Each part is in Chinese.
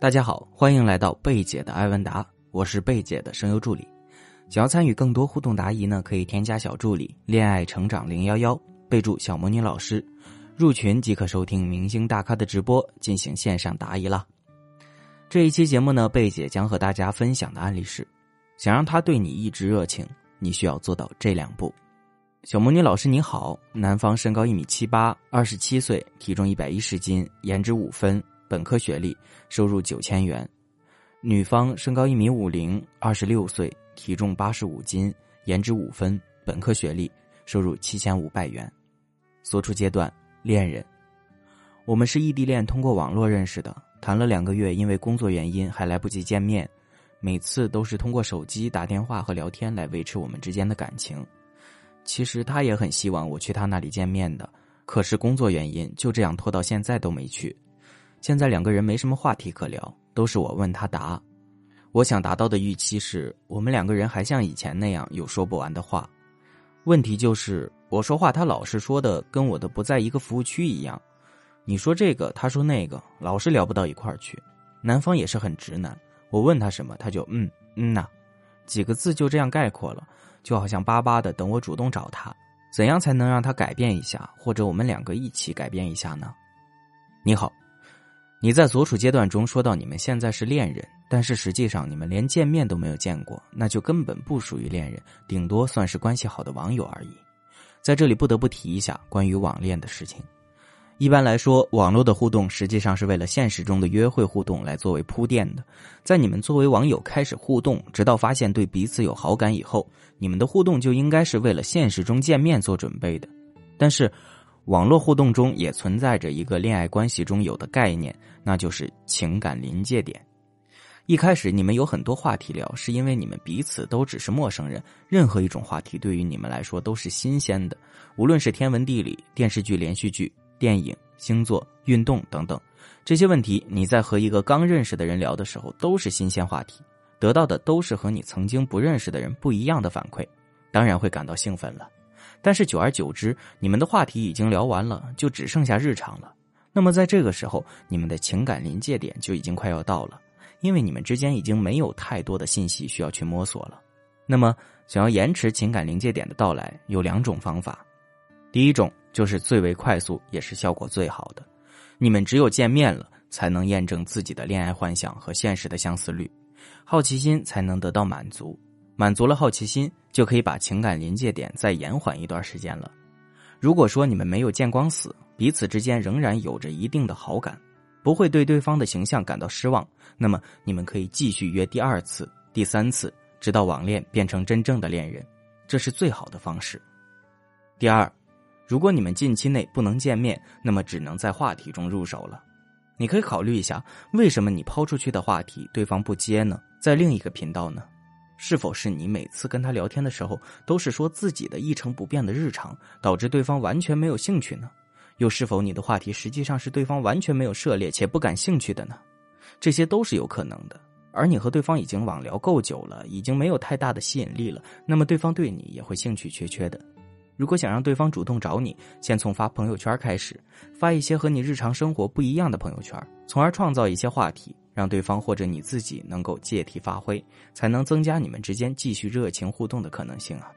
大家好，欢迎来到贝姐的艾文达，我是贝姐的声优助理。想要参与更多互动答疑呢，可以添加小助理“恋爱成长零幺幺”，备注“小魔女老师”，入群即可收听明星大咖的直播，进行线上答疑啦。这一期节目呢，贝姐将和大家分享的案例是：想让他对你一直热情，你需要做到这两步。小魔女老师你好，男方身高一米七八，二十七岁，体重一百一十斤，颜值五分。本科学历，收入九千元；女方身高一米五零，二十六岁，体重八十五斤，颜值五分，本科学历，收入七千五百元。所处阶段恋人，我们是异地恋，通过网络认识的，谈了两个月，因为工作原因还来不及见面，每次都是通过手机打电话和聊天来维持我们之间的感情。其实他也很希望我去他那里见面的，可是工作原因就这样拖到现在都没去。现在两个人没什么话题可聊，都是我问他答。我想达到的预期是我们两个人还像以前那样有说不完的话。问题就是我说话他老是说的跟我的不在一个服务区一样。你说这个，他说那个，老是聊不到一块儿去。男方也是很直男，我问他什么，他就嗯嗯呐，几个字就这样概括了，就好像巴巴的等我主动找他。怎样才能让他改变一下，或者我们两个一起改变一下呢？你好。你在所处阶段中说到你们现在是恋人，但是实际上你们连见面都没有见过，那就根本不属于恋人，顶多算是关系好的网友而已。在这里不得不提一下关于网恋的事情。一般来说，网络的互动实际上是为了现实中的约会互动来作为铺垫的。在你们作为网友开始互动，直到发现对彼此有好感以后，你们的互动就应该是为了现实中见面做准备的。但是。网络互动中也存在着一个恋爱关系中有的概念，那就是情感临界点。一开始你们有很多话题聊，是因为你们彼此都只是陌生人，任何一种话题对于你们来说都是新鲜的。无论是天文地理、电视剧、连续剧、电影、星座、运动等等这些问题，你在和一个刚认识的人聊的时候都是新鲜话题，得到的都是和你曾经不认识的人不一样的反馈，当然会感到兴奋了。但是久而久之，你们的话题已经聊完了，就只剩下日常了。那么在这个时候，你们的情感临界点就已经快要到了，因为你们之间已经没有太多的信息需要去摸索了。那么，想要延迟情感临界点的到来，有两种方法。第一种就是最为快速，也是效果最好的。你们只有见面了，才能验证自己的恋爱幻想和现实的相似率，好奇心才能得到满足。满足了好奇心，就可以把情感临界点再延缓一段时间了。如果说你们没有见光死，彼此之间仍然有着一定的好感，不会对对方的形象感到失望，那么你们可以继续约第二次、第三次，直到网恋变成真正的恋人，这是最好的方式。第二，如果你们近期内不能见面，那么只能在话题中入手了。你可以考虑一下，为什么你抛出去的话题对方不接呢？在另一个频道呢？是否是你每次跟他聊天的时候都是说自己的一成不变的日常，导致对方完全没有兴趣呢？又是否你的话题实际上是对方完全没有涉猎且不感兴趣的呢？这些都是有可能的。而你和对方已经网聊够久了，已经没有太大的吸引力了，那么对方对你也会兴趣缺缺的。如果想让对方主动找你，先从发朋友圈开始，发一些和你日常生活不一样的朋友圈，从而创造一些话题。让对方或者你自己能够借题发挥，才能增加你们之间继续热情互动的可能性啊！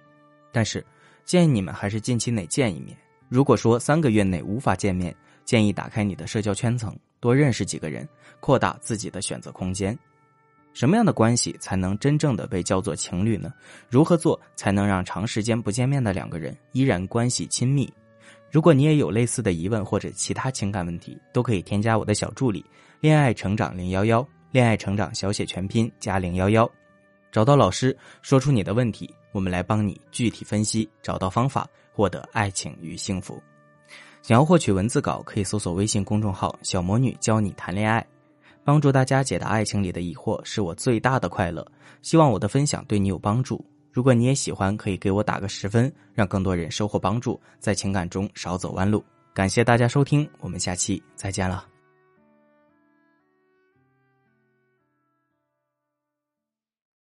但是建议你们还是近期内见一面。如果说三个月内无法见面，建议打开你的社交圈层，多认识几个人，扩大自己的选择空间。什么样的关系才能真正的被叫做情侣呢？如何做才能让长时间不见面的两个人依然关系亲密？如果你也有类似的疑问或者其他情感问题，都可以添加我的小助理“恋爱成长零幺幺”，恋爱成长小写全拼加零幺幺，找到老师，说出你的问题，我们来帮你具体分析，找到方法，获得爱情与幸福。想要获取文字稿，可以搜索微信公众号“小魔女教你谈恋爱”，帮助大家解答爱情里的疑惑，是我最大的快乐。希望我的分享对你有帮助。如果你也喜欢，可以给我打个十分，让更多人收获帮助，在情感中少走弯路。感谢大家收听，我们下期再见了。